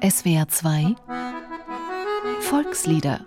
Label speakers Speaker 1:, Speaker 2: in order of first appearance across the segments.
Speaker 1: SWR 2 Volkslieder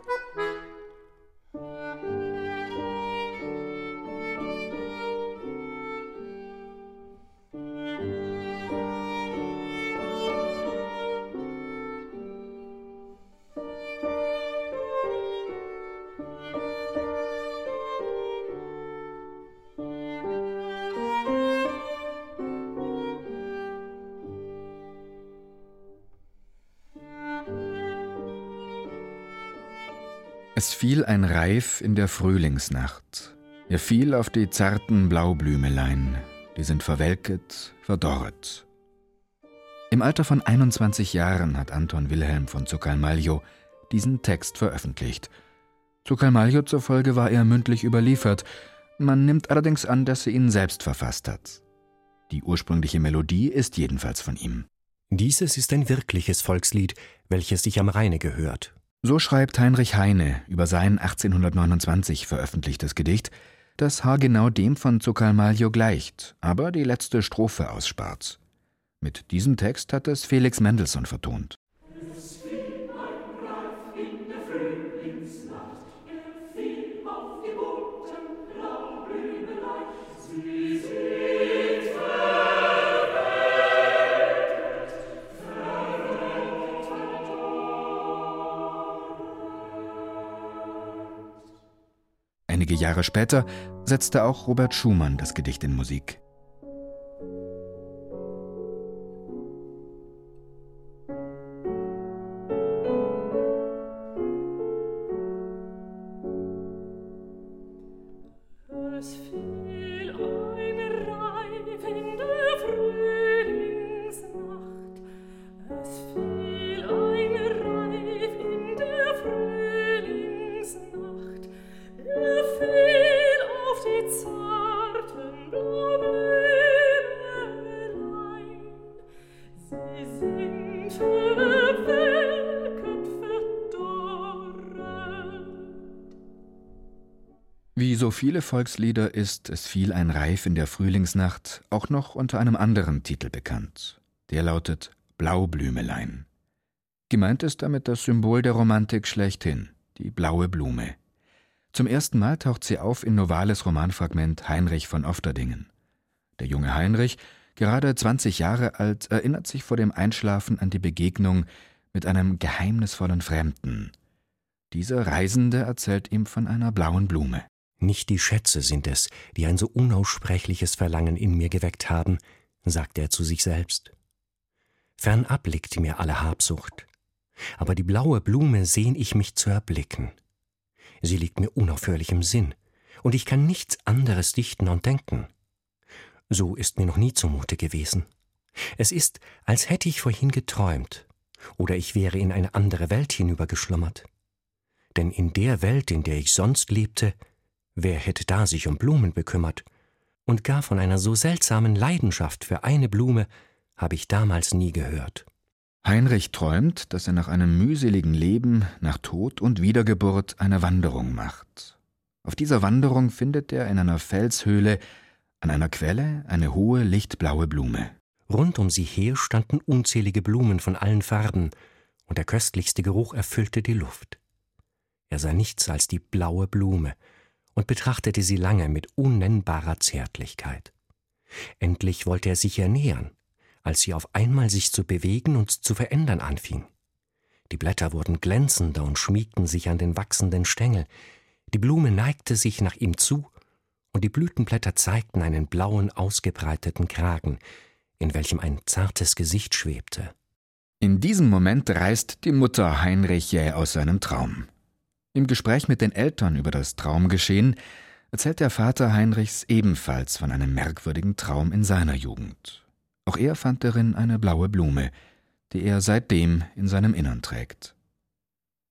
Speaker 2: Es fiel ein Reif in der Frühlingsnacht. Er fiel auf die zarten Blaublümelein, die sind verwelket, verdorret. Im Alter von 21 Jahren hat Anton Wilhelm von Zucalmaglio diesen Text veröffentlicht. Zucalmaglio zufolge war er mündlich überliefert, man nimmt allerdings an, dass er ihn selbst verfasst hat. Die ursprüngliche Melodie ist jedenfalls von ihm.
Speaker 3: Dieses ist ein wirkliches Volkslied, welches sich am Rheine gehört
Speaker 2: so schreibt Heinrich Heine über sein 1829 veröffentlichtes Gedicht, das haargenau dem von Zucalmaglio gleicht, aber die letzte Strophe ausspart. Mit diesem Text hat es Felix Mendelssohn vertont. Einige Jahre später setzte auch Robert Schumann das Gedicht in Musik. Viele Volkslieder ist Es fiel ein Reif in der Frühlingsnacht auch noch unter einem anderen Titel bekannt. Der lautet Blaublümelein. Gemeint ist damit das Symbol der Romantik schlechthin, die blaue Blume. Zum ersten Mal taucht sie auf in Novales Romanfragment Heinrich von Ofterdingen. Der junge Heinrich, gerade 20 Jahre alt, erinnert sich vor dem Einschlafen an die Begegnung mit einem geheimnisvollen Fremden. Dieser Reisende erzählt ihm von einer blauen Blume.
Speaker 3: Nicht die Schätze sind es, die ein so unaussprechliches Verlangen in mir geweckt haben, sagte er zu sich selbst. Fernab liegt mir alle Habsucht, aber die blaue Blume sehn ich mich zu erblicken. Sie liegt mir unaufhörlich im Sinn, und ich kann nichts anderes dichten und denken. So ist mir noch nie zumute gewesen. Es ist, als hätte ich vorhin geträumt, oder ich wäre in eine andere Welt hinübergeschlummert. Denn in der Welt, in der ich sonst lebte, Wer hätte da sich um Blumen bekümmert? Und gar von einer so seltsamen Leidenschaft für eine Blume habe ich damals nie gehört.
Speaker 2: Heinrich träumt, dass er nach einem mühseligen Leben, nach Tod und Wiedergeburt eine Wanderung macht. Auf dieser Wanderung findet er in einer Felshöhle an einer Quelle eine hohe lichtblaue Blume.
Speaker 3: Rund um sie her standen unzählige Blumen von allen Farben, und der köstlichste Geruch erfüllte die Luft. Er sah nichts als die blaue Blume, und betrachtete sie lange mit unnennbarer Zärtlichkeit. Endlich wollte er sich ihr nähern, als sie auf einmal sich zu bewegen und zu verändern anfing. Die Blätter wurden glänzender und schmiegten sich an den wachsenden Stängel, die Blume neigte sich nach ihm zu, und die Blütenblätter zeigten einen blauen, ausgebreiteten Kragen, in welchem ein zartes Gesicht schwebte.
Speaker 2: In diesem Moment reißt die Mutter Heinrich jäh aus seinem Traum. Im Gespräch mit den Eltern über das Traumgeschehen erzählt der Vater Heinrichs ebenfalls von einem merkwürdigen Traum in seiner Jugend. Auch er fand darin eine blaue Blume, die er seitdem in seinem Innern trägt.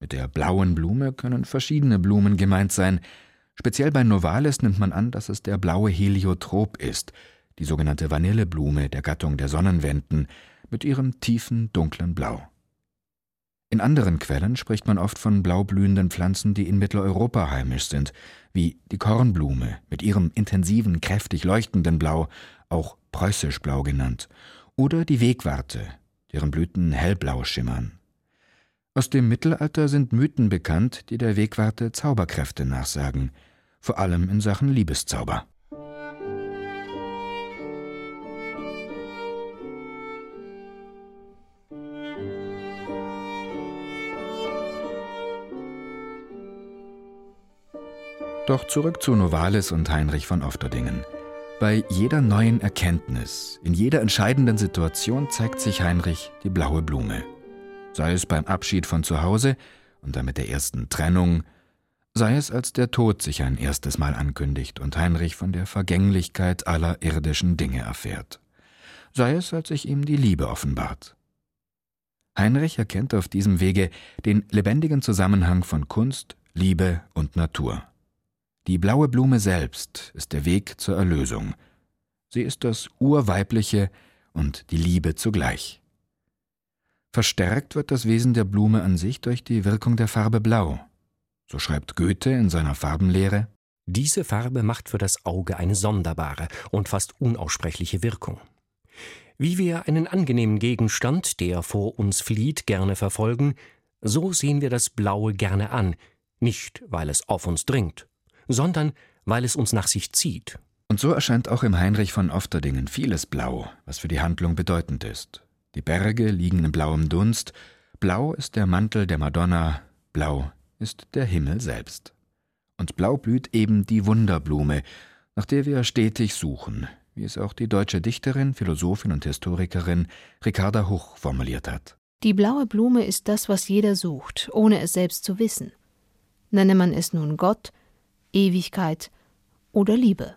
Speaker 2: Mit der blauen Blume können verschiedene Blumen gemeint sein. Speziell bei Novalis nimmt man an, dass es der blaue Heliotrop ist, die sogenannte Vanilleblume der Gattung der Sonnenwenden, mit ihrem tiefen, dunklen Blau. In anderen Quellen spricht man oft von blaublühenden Pflanzen, die in Mitteleuropa heimisch sind, wie die Kornblume mit ihrem intensiven, kräftig leuchtenden Blau, auch preußisch blau genannt, oder die Wegwarte, deren Blüten hellblau schimmern. Aus dem Mittelalter sind Mythen bekannt, die der Wegwarte Zauberkräfte nachsagen, vor allem in Sachen Liebeszauber. Doch zurück zu Novalis und Heinrich von Ofterdingen. Bei jeder neuen Erkenntnis, in jeder entscheidenden Situation zeigt sich Heinrich die blaue Blume. Sei es beim Abschied von zu Hause und damit der ersten Trennung, sei es als der Tod sich ein erstes Mal ankündigt und Heinrich von der Vergänglichkeit aller irdischen Dinge erfährt, sei es als sich ihm die Liebe offenbart. Heinrich erkennt auf diesem Wege den lebendigen Zusammenhang von Kunst, Liebe und Natur. Die blaue Blume selbst ist der Weg zur Erlösung. Sie ist das Urweibliche und die Liebe zugleich. Verstärkt wird das Wesen der Blume an sich durch die Wirkung der Farbe Blau. So schreibt Goethe in seiner Farbenlehre
Speaker 3: Diese Farbe macht für das Auge eine sonderbare und fast unaussprechliche Wirkung. Wie wir einen angenehmen Gegenstand, der vor uns flieht, gerne verfolgen, so sehen wir das Blaue gerne an, nicht weil es auf uns dringt, sondern weil es uns nach sich zieht.
Speaker 2: Und so erscheint auch im Heinrich von Ofterdingen vieles blau, was für die Handlung bedeutend ist. Die Berge liegen in blauem Dunst, blau ist der Mantel der Madonna, blau ist der Himmel selbst. Und blau blüht eben die Wunderblume, nach der wir stetig suchen, wie es auch die deutsche Dichterin, Philosophin und Historikerin Ricarda Huch formuliert hat.
Speaker 1: Die blaue Blume ist das, was jeder sucht, ohne es selbst zu wissen. Nenne man es nun Gott, Ewigkeit oder Liebe.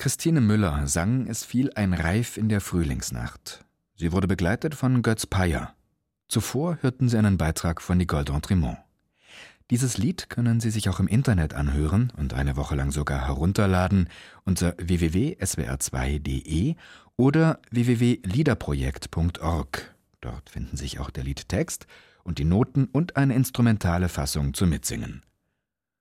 Speaker 2: Christine Müller sang Es fiel ein Reif in der Frühlingsnacht. Sie wurde begleitet von Götz Peyer. Zuvor hörten Sie einen Beitrag von Nicole d'Entremont. Dieses Lied können Sie sich auch im Internet anhören und eine Woche lang sogar herunterladen unter www.swr2.de oder www.liederprojekt.org. Dort finden sich auch der Liedtext und die Noten und eine instrumentale Fassung zum Mitsingen.